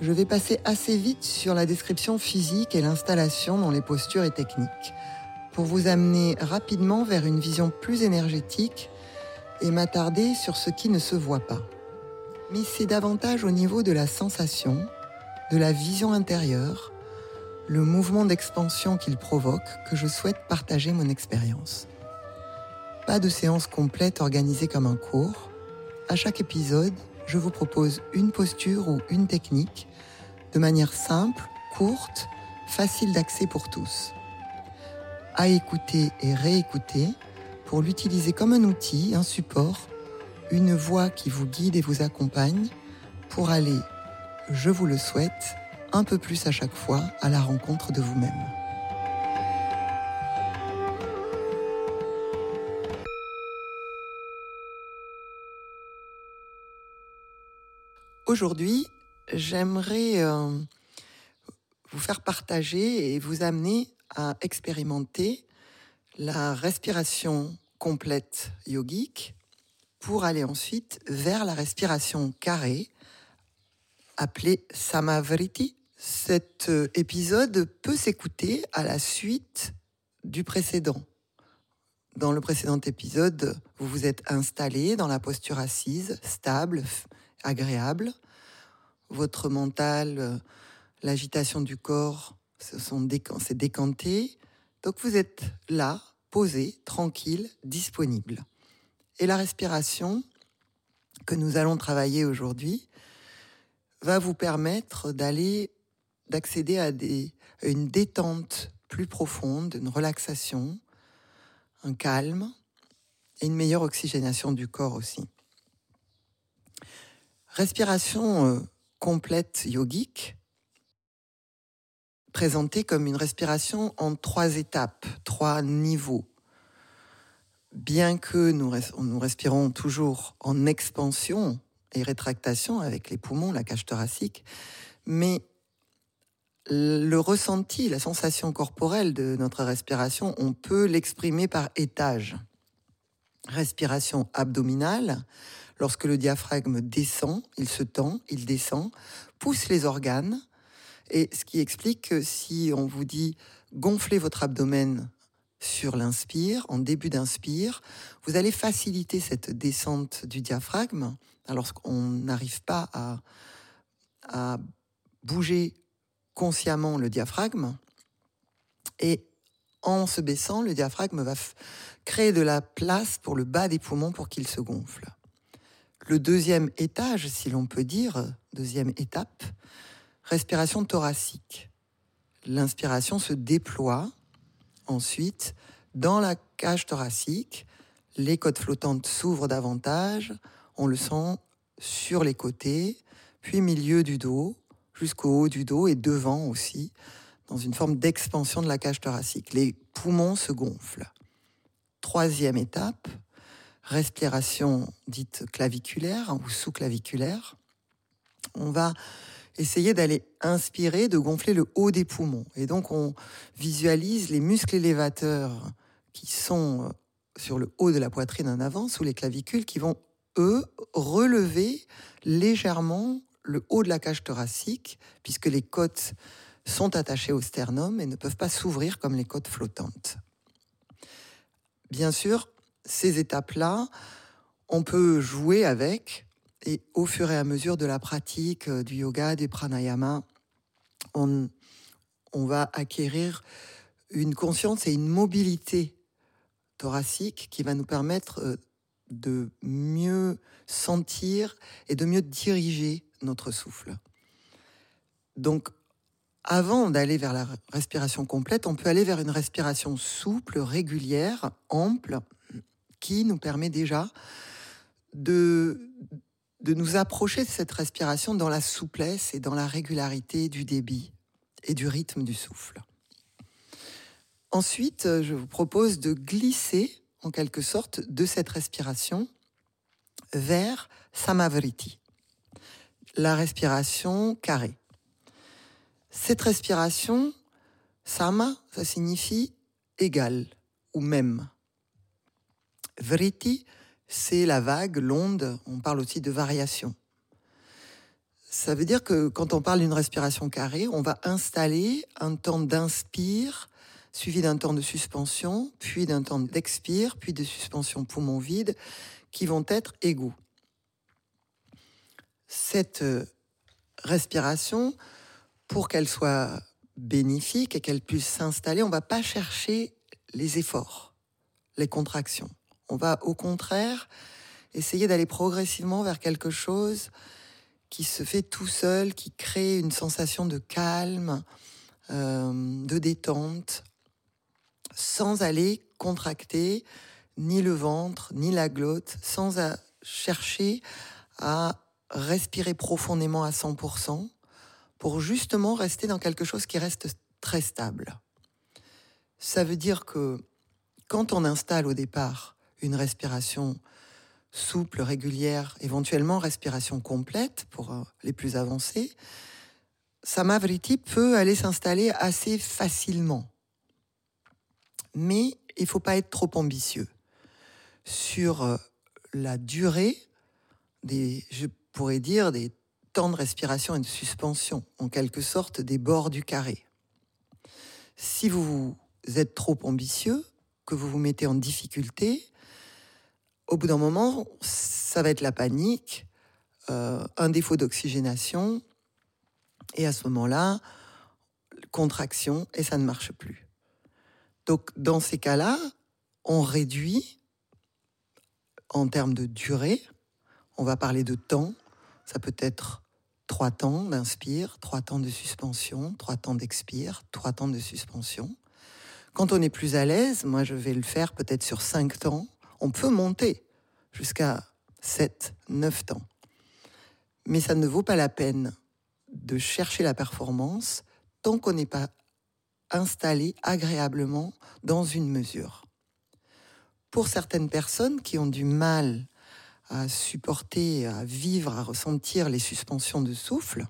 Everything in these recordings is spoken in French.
je vais passer assez vite sur la description physique et l'installation dans les postures et techniques, pour vous amener rapidement vers une vision plus énergétique et m'attarder sur ce qui ne se voit pas. Mais c'est davantage au niveau de la sensation, de la vision intérieure, le mouvement d'expansion qu'il provoque que je souhaite partager mon expérience. Pas de séance complète organisée comme un cours. À chaque épisode, je vous propose une posture ou une technique de manière simple, courte, facile d'accès pour tous. À écouter et réécouter pour l'utiliser comme un outil, un support, une voix qui vous guide et vous accompagne pour aller, je vous le souhaite, un peu plus à chaque fois à la rencontre de vous-même. Aujourd'hui, j'aimerais euh, vous faire partager et vous amener à expérimenter la respiration complète yogique pour aller ensuite vers la respiration carrée appelée Samavriti. Cet euh, épisode peut s'écouter à la suite du précédent. Dans le précédent épisode, vous vous êtes installé dans la posture assise, stable, agréable. Votre mental, euh, l'agitation du corps s'est décanté. Donc vous êtes là, posé, tranquille, disponible. Et la respiration que nous allons travailler aujourd'hui va vous permettre d'aller, d'accéder à une détente plus profonde, une relaxation, un calme et une meilleure oxygénation du corps aussi. Respiration euh, complète yogique, présentée comme une respiration en trois étapes, trois niveaux. Bien que nous, nous respirons toujours en expansion et rétractation avec les poumons, la cage thoracique, mais le ressenti, la sensation corporelle de notre respiration, on peut l'exprimer par étage. Respiration abdominale, Lorsque le diaphragme descend, il se tend, il descend, pousse les organes. Et ce qui explique que si on vous dit gonflez votre abdomen sur l'inspire, en début d'inspire, vous allez faciliter cette descente du diaphragme. Alors qu'on n'arrive pas à, à bouger consciemment le diaphragme. Et en se baissant, le diaphragme va créer de la place pour le bas des poumons pour qu'il se gonfle. Le deuxième étage, si l'on peut dire, deuxième étape, respiration thoracique. L'inspiration se déploie ensuite dans la cage thoracique. Les côtes flottantes s'ouvrent davantage. On le sent sur les côtés, puis milieu du dos, jusqu'au haut du dos et devant aussi, dans une forme d'expansion de la cage thoracique. Les poumons se gonflent. Troisième étape, respiration dite claviculaire ou sous-claviculaire, on va essayer d'aller inspirer, de gonfler le haut des poumons. Et donc on visualise les muscles élévateurs qui sont euh, sur le haut de la poitrine en avant, sous les clavicules, qui vont, eux, relever légèrement le haut de la cage thoracique, puisque les côtes sont attachées au sternum et ne peuvent pas s'ouvrir comme les côtes flottantes. Bien sûr, ces étapes-là, on peut jouer avec et au fur et à mesure de la pratique euh, du yoga, du pranayama, on, on va acquérir une conscience et une mobilité thoracique qui va nous permettre euh, de mieux sentir et de mieux diriger notre souffle. Donc, avant d'aller vers la respiration complète, on peut aller vers une respiration souple, régulière, ample, qui nous permet déjà de, de nous approcher de cette respiration dans la souplesse et dans la régularité du débit. et du rythme du souffle. Ensuite, je vous propose de glisser en quelque sorte de cette respiration vers Samavriti, la respiration carrée. Cette respiration, Sama, ça signifie égal ou même. Vriti, c'est la vague, l'onde, on parle aussi de variation. Ça veut dire que quand on parle d'une respiration carrée, on va installer un temps d'inspire, suivi d'un temps de suspension, puis d'un temps d'expire, puis de suspension poumon vide, qui vont être égaux. Cette euh, respiration, pour qu'elle soit bénéfique et qu'elle puisse s'installer, on ne va pas chercher les efforts, les contractions. On va au contraire essayer d'aller progressivement vers quelque chose qui se fait tout seul, qui crée une sensation de calme, euh, de détente, sans aller contracter ni le ventre, ni la glotte, sans chercher à respirer profondément à 100%, pour justement rester dans quelque chose qui reste très stable. Ça veut dire que quand on installe au départ une respiration souple, régulière, éventuellement respiration complète pour euh, les plus avancés, Samavriti peut aller s'installer assez facilement. Mais il ne faut pas être trop ambitieux. Sur euh, la durée des, je pourrais dire, des temps de respiration et de suspension, en quelque sorte des bords du carré. Si vous êtes trop ambitieux, que vous vous mettez en difficulté, au bout d'un moment, ça va être la panique, euh, un défaut d'oxygénation, et à ce moment-là, contraction, et ça ne marche plus. Donc dans ces cas-là, on réduit en termes de durée, on va parler de temps, ça peut être trois temps d'inspire, trois temps de suspension, trois temps d'expire, trois temps de suspension. Quand on est plus à l'aise, moi je vais le faire peut-être sur cinq temps, on peut monter jusqu'à sept, neuf temps. Mais ça ne vaut pas la peine de chercher la performance tant qu'on n'est pas installé agréablement dans une mesure. Pour certaines personnes qui ont du mal à supporter, à vivre, à ressentir les suspensions de souffle,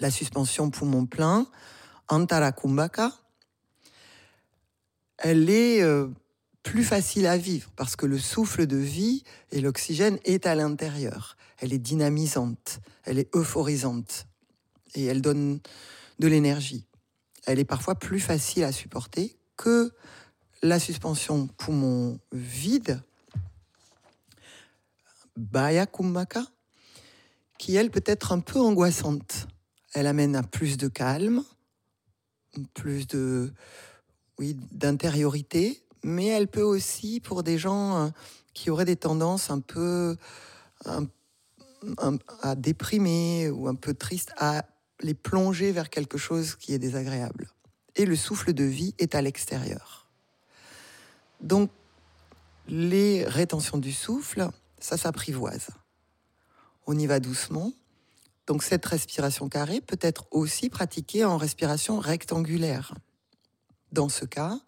la suspension poumon plein, Antara Kumbhaka, elle est euh, plus facile à vivre parce que le souffle de vie et l'oxygène est à l'intérieur. Elle est dynamisante, elle est euphorisante et elle donne de l'énergie. Elle est parfois plus facile à supporter que la suspension poumon vide, Baya Kumbhaka, qui elle peut être un peu angoissante. Elle amène à plus de calme, plus de oui, d'intériorité, mais elle peut aussi, pour des gens euh, qui auraient des tendances un peu à déprimer ou un peu tristes, à les plonger vers quelque chose qui est désagréable. Et le souffle de vie est à l'extérieur. Donc, les rétentions du souffle, ça s'apprivoise. On y va doucement. Donc, cette respiration carrée peut être aussi pratiquée en respiration rectangulaire. Dans ce cas,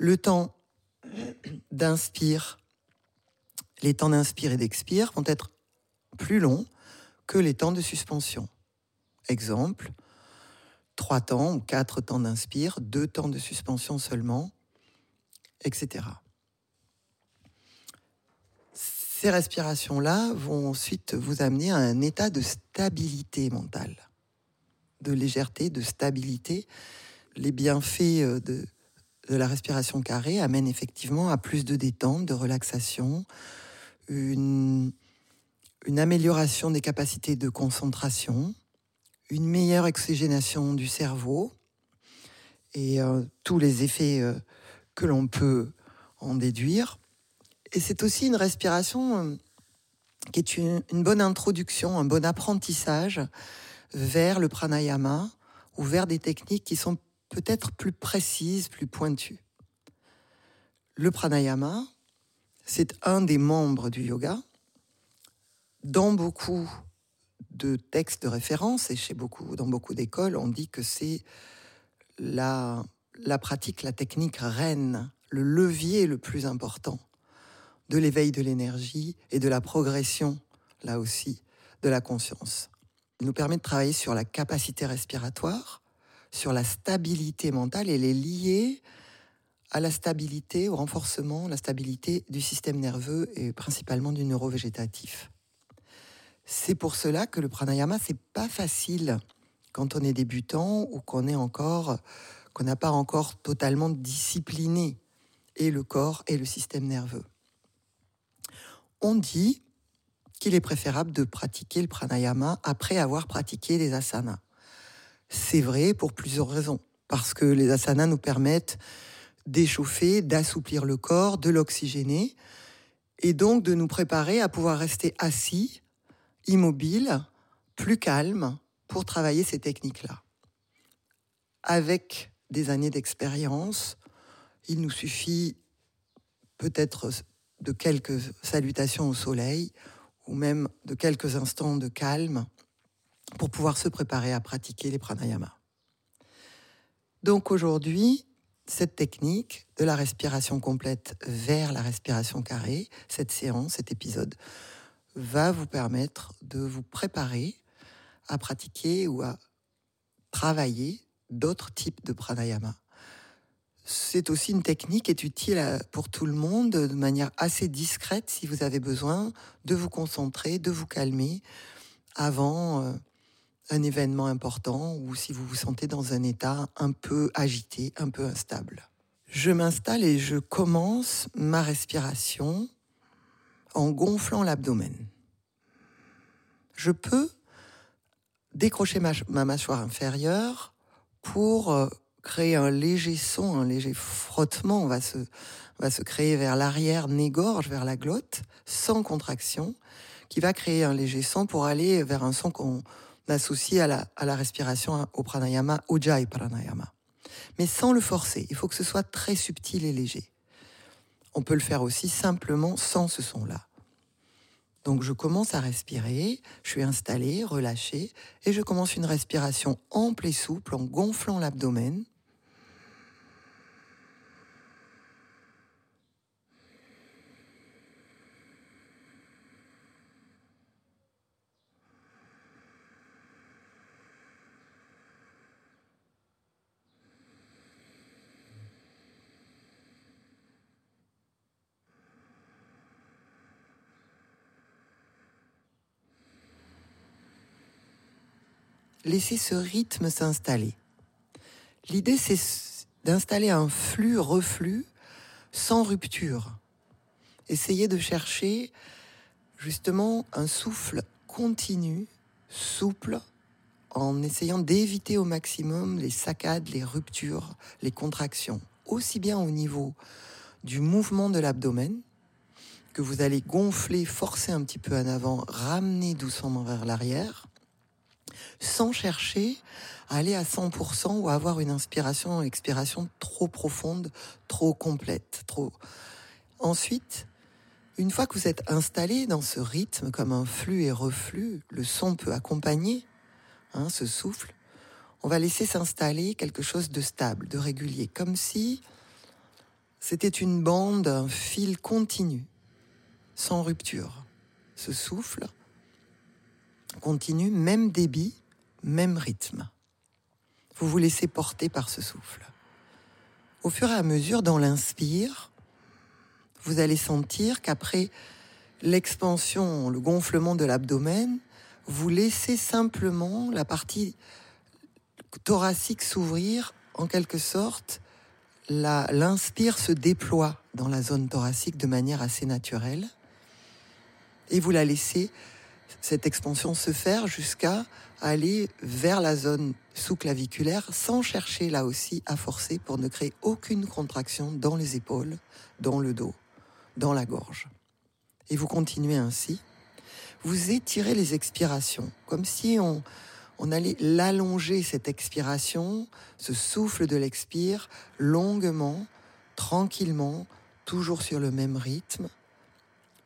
le temps d'inspire, les temps d'inspire et d'expire vont être plus longs que les temps de suspension. Exemple, trois temps ou quatre temps d'inspire, deux temps de suspension seulement, etc. Ces respirations-là vont ensuite vous amener à un état de stabilité mentale, de légèreté, de stabilité. Les bienfaits euh, de, de la respiration carrée amène effectivement à plus de détente, de relaxation, une, amélioration des capacités de concentration, une meilleure oxygénation du cerveau et euh, tous les effets euh, que l'on peut en déduire. Et c'est aussi une respiration euh, qui est une, bonne introduction, un bon apprentissage vers le pranayama ou vers des techniques qui sont peut-être plus précise, plus pointue. Le pranayama, c'est un des membres du yoga. Dans beaucoup de textes de référence, et chez beaucoup, dans beaucoup d'écoles, on dit que c'est la, la pratique, la technique reine, le levier le plus important de l'éveil de l'énergie et de la progression, là aussi, de la conscience. Il nous permet de travailler sur la capacité respiratoire, sur la stabilité mentale et les lier à la stabilité, au renforcement, la stabilité du système nerveux et principalement du neurovégétatif. C'est pour cela que le pranayama, c'est pas facile quand on est débutant ou qu'on est encore, qu'on n'a pas encore totalement discipliné et le corps et le système nerveux. On dit qu'il est préférable de pratiquer le pranayama après avoir pratiqué les asanas. C'est vrai pour plusieurs raisons. Parce que les asanas nous permettent d'échauffer, d'assouplir le corps, de l'oxygéner, et donc de nous préparer à pouvoir rester assis, immobile, plus calme, pour travailler ces techniques-là. Avec des années d'expérience, il nous suffit peut-être de quelques salutations au soleil ou même de quelques instants de calme pour pouvoir se préparer à pratiquer les pranayamas. Donc aujourd'hui, cette technique de la respiration complète vers la respiration carrée, cette séance, cet épisode, va vous permettre de vous préparer à pratiquer ou à travailler d'autres types de pranayama. C'est aussi une technique qui est utile pour tout le monde de manière assez discrète si vous avez besoin de vous concentrer, de vous calmer avant euh, un événement important ou si vous vous sentez dans un état un peu agité, un peu instable. Je m'installe et je commence ma respiration en gonflant l'abdomen. Je peux décrocher ma, mâchoire inférieure pour euh, créer un léger son, un léger frottement. On va se, va se créer vers l'arrière, nez-gorge, vers la glotte, sans contraction, qui va créer un léger son pour aller vers un son qu'on associé à la, à la respiration au pranayama, Ujjayi pranayama. Mais sans le forcer, il faut que ce soit très subtil et léger. On peut le faire aussi simplement sans ce son-là. Donc je commence à respirer, je suis installé, relâché, et je commence une respiration ample et souple en gonflant l'abdomen laisser ce rythme s'installer. L'idée, c'est d'installer un flux-reflux sans rupture. Essayez de chercher justement un souffle continu, souple, en essayant d'éviter au maximum les saccades, les ruptures, les contractions, aussi bien au niveau du mouvement de l'abdomen, que vous allez gonfler, forcer un petit peu en avant, ramener doucement vers l'arrière, sans chercher à aller à 100% ou à avoir une inspiration, expiration trop profonde, trop complète, trop. Ensuite, une fois que vous êtes installé dans ce rythme comme un flux et reflux, le son peut accompagner hein, ce souffle. On va laisser s'installer quelque chose de stable, de régulier, comme si c'était une bande, un fil continu, sans rupture. Ce souffle continue, même débit, même rythme. Vous vous laissez porter par ce souffle. Au fur et à mesure, dans l'inspire, vous allez sentir qu'après l'expansion, le gonflement de l'abdomen, vous laissez simplement la partie thoracique s'ouvrir, en quelque sorte, l'inspire se déploie dans la zone thoracique de manière assez naturelle, et vous la laissez cette expansion se faire jusqu'à aller vers la zone sous-claviculaire sans chercher là aussi à forcer pour ne créer aucune contraction dans les épaules, dans le dos, dans la gorge. Et vous continuez ainsi. Vous étirez les expirations, comme si on, on allait l'allonger, cette expiration, ce souffle de l'expire, longuement, tranquillement, toujours sur le même rythme.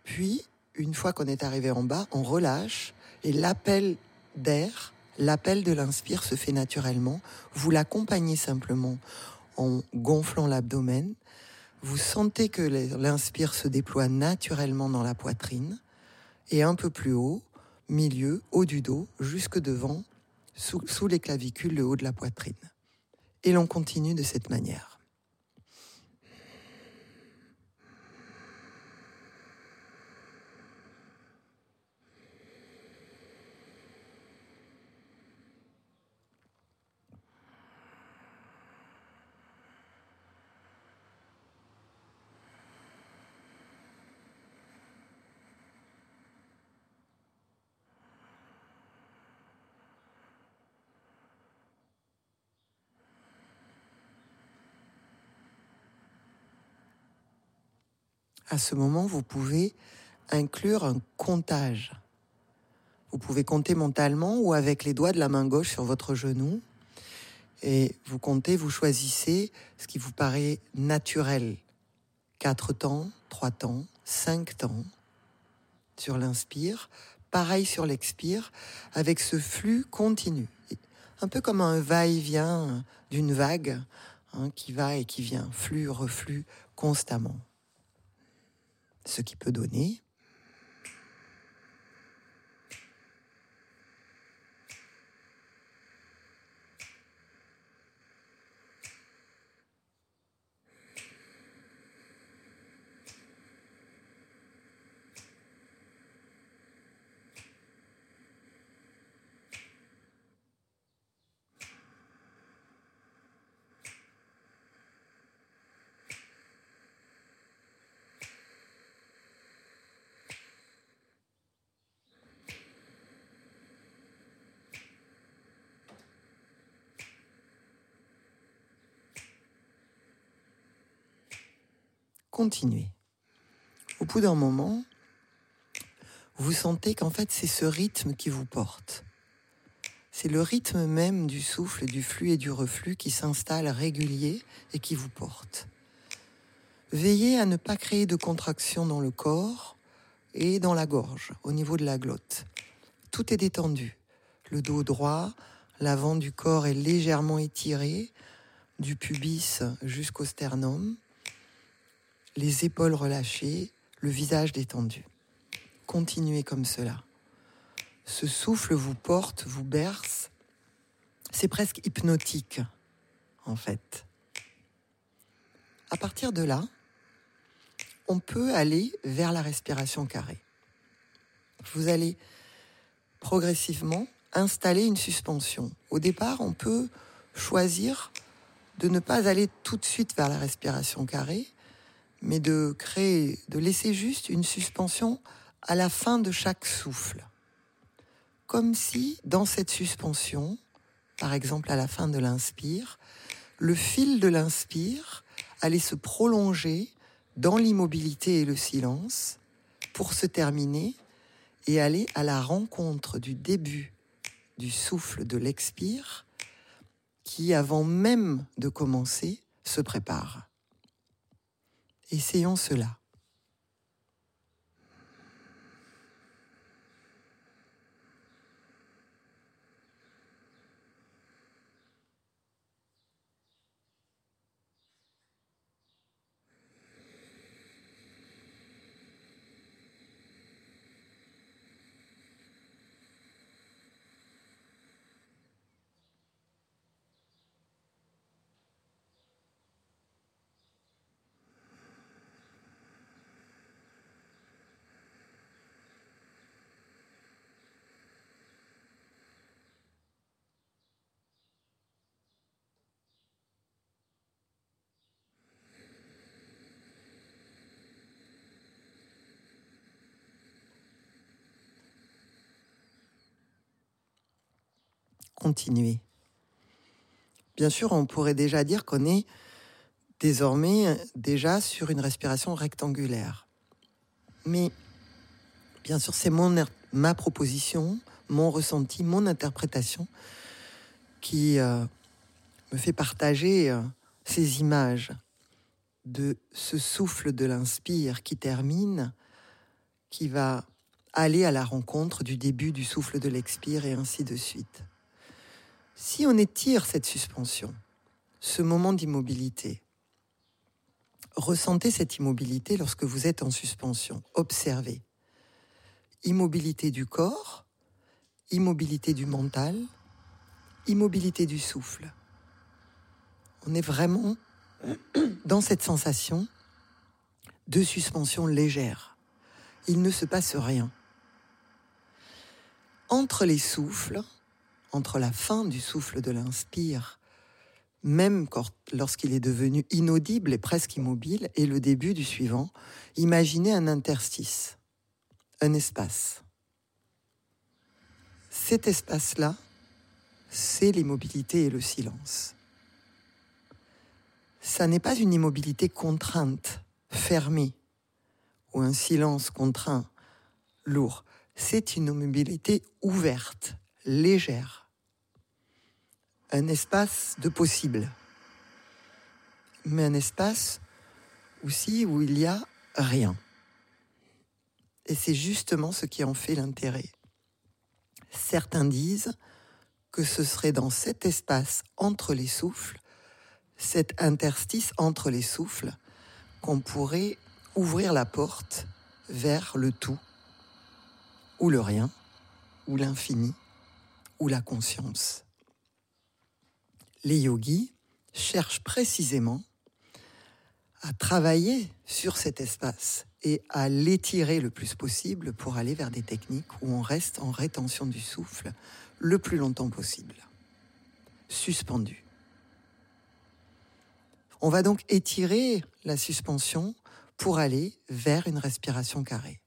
Puis, une fois qu'on est arrivé en bas, on relâche Et l'appel d'air, l'appel de l'inspire se fait naturellement. Vous l'accompagnez simplement en gonflant l'abdomen. Vous sentez que l'inspire se déploie naturellement dans la poitrine et un peu plus haut, milieu, haut du dos, jusque devant, sous, sous les clavicules, le haut de la poitrine. Et l'on continue de cette manière. À ce moment, vous pouvez inclure un comptage. Vous pouvez compter mentalement ou avec les doigts de la main gauche sur votre genou. Et vous comptez, vous choisissez ce qui vous paraît naturel. Quatre temps, trois temps, cinq temps sur l'inspire. Pareil sur l'expire, avec ce flux continu. Un peu comme un va-et-vient d'une vague hein, qui va et qui vient, flux, reflux constamment ce qui peut donner. Continuez. Au bout d'un moment, vous sentez qu'en fait c'est ce rythme qui vous porte. C'est le rythme même du souffle, du flux et du reflux qui s'installe régulier et qui vous porte. Veillez à ne pas créer de contraction dans le corps et dans la gorge, au niveau de la glotte. Tout est détendu. Le dos droit, l'avant du corps est légèrement étiré, du pubis jusqu'au sternum les épaules relâchées, le visage détendu. Continuez comme cela. Ce souffle vous porte, vous berce. C'est presque hypnotique, en fait. À partir de là, on peut aller vers la respiration carrée. Vous allez progressivement installer une suspension. Au départ, on peut choisir de ne pas aller tout de suite vers la respiration carrée, mais de créer, de laisser juste une suspension à la fin de chaque souffle. Comme si, dans cette suspension, par exemple à la fin de l'inspire, le fil de l'inspire allait se prolonger dans l'immobilité et le silence pour se terminer et aller à la rencontre du début du souffle de l'expire qui, avant même de commencer, se prépare. Essayons cela. Bien sûr, on pourrait déjà dire qu'on est désormais déjà sur une respiration rectangulaire. Mais bien sûr, c'est mon er, ma proposition, mon ressenti, mon interprétation qui euh, me fait partager euh, ces images de ce souffle de l'inspire qui termine, qui va aller à la rencontre du début du souffle de l'expire et ainsi de suite. Si on étire cette suspension, ce moment d'immobilité, ressentez cette immobilité lorsque vous êtes en suspension, observez. Immobilité du corps, immobilité du mental, immobilité du souffle. On est vraiment dans cette sensation de suspension légère. Il ne se passe rien. Entre les souffles, entre la fin du souffle de l'inspire, même lorsqu'il est devenu inaudible et presque immobile, et le début du suivant, imaginez un interstice, un espace. Cet espace-là, c'est l'immobilité et le silence. Ça n'est pas une immobilité contrainte, fermée, ou un silence contraint, lourd. C'est une immobilité ouverte, légère. Un espace de possible. Mais un espace aussi où il y a rien. Et c'est justement ce qui en fait l'intérêt. Certains disent que ce serait dans cet espace entre les souffles, cet interstice entre les souffles, qu'on pourrait ouvrir la porte vers le tout, ou le rien, ou l'infini, ou la conscience. Les yogis cherchent précisément à travailler sur cet espace et à l'étirer le plus possible pour aller vers des techniques où on reste en rétention du souffle le plus longtemps possible, suspendu. On va donc étirer la suspension pour aller vers une respiration carrée.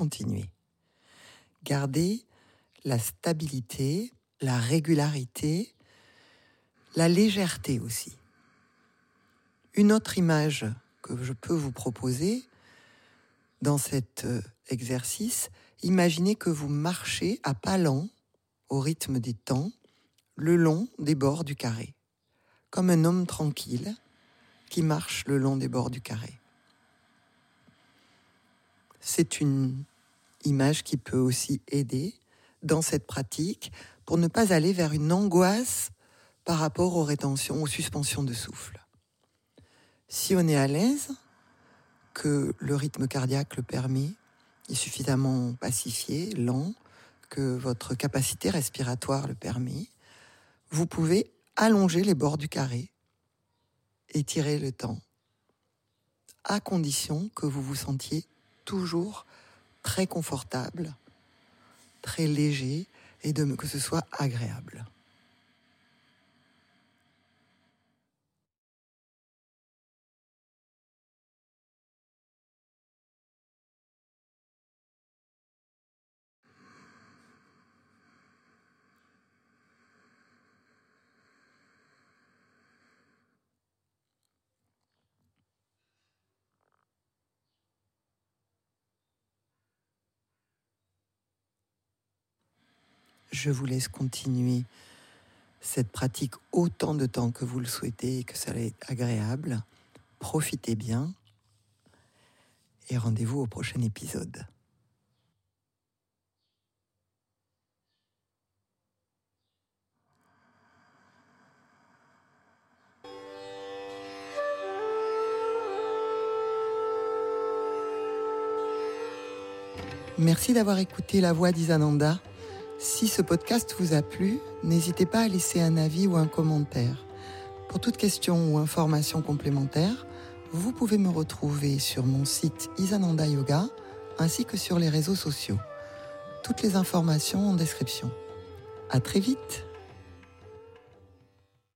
Continuer. Gardez la stabilité, la régularité, la légèreté aussi. Une autre image que je peux vous proposer dans cet euh, exercice, imaginez que vous marchez à pas lents, au rythme des temps, le long des bords du carré, comme un homme tranquille qui marche le long des bords du carré. C'est une image qui peut aussi aider dans cette pratique pour ne pas aller vers une angoisse par rapport aux rétentions, aux suspensions de souffle. Si on est à l'aise, que le rythme cardiaque le permet, est suffisamment pacifié, lent, que votre capacité respiratoire le permet, vous pouvez allonger les bords du carré, étirer le temps, à condition que vous vous sentiez toujours très confortable, très léger et que ce soit agréable. je vous laisse continuer cette pratique autant de temps que vous le souhaitez et que ça est agréable. Profitez bien et rendez-vous au prochain épisode. Merci d'avoir écouté la voix d'Isananda. Si ce podcast vous a plu, n'hésitez pas à laisser un avis ou un commentaire. Pour toute question ou information complémentaire, vous pouvez me retrouver sur mon site Isananda Yoga ainsi que sur les réseaux sociaux. Toutes les informations en description. À très vite!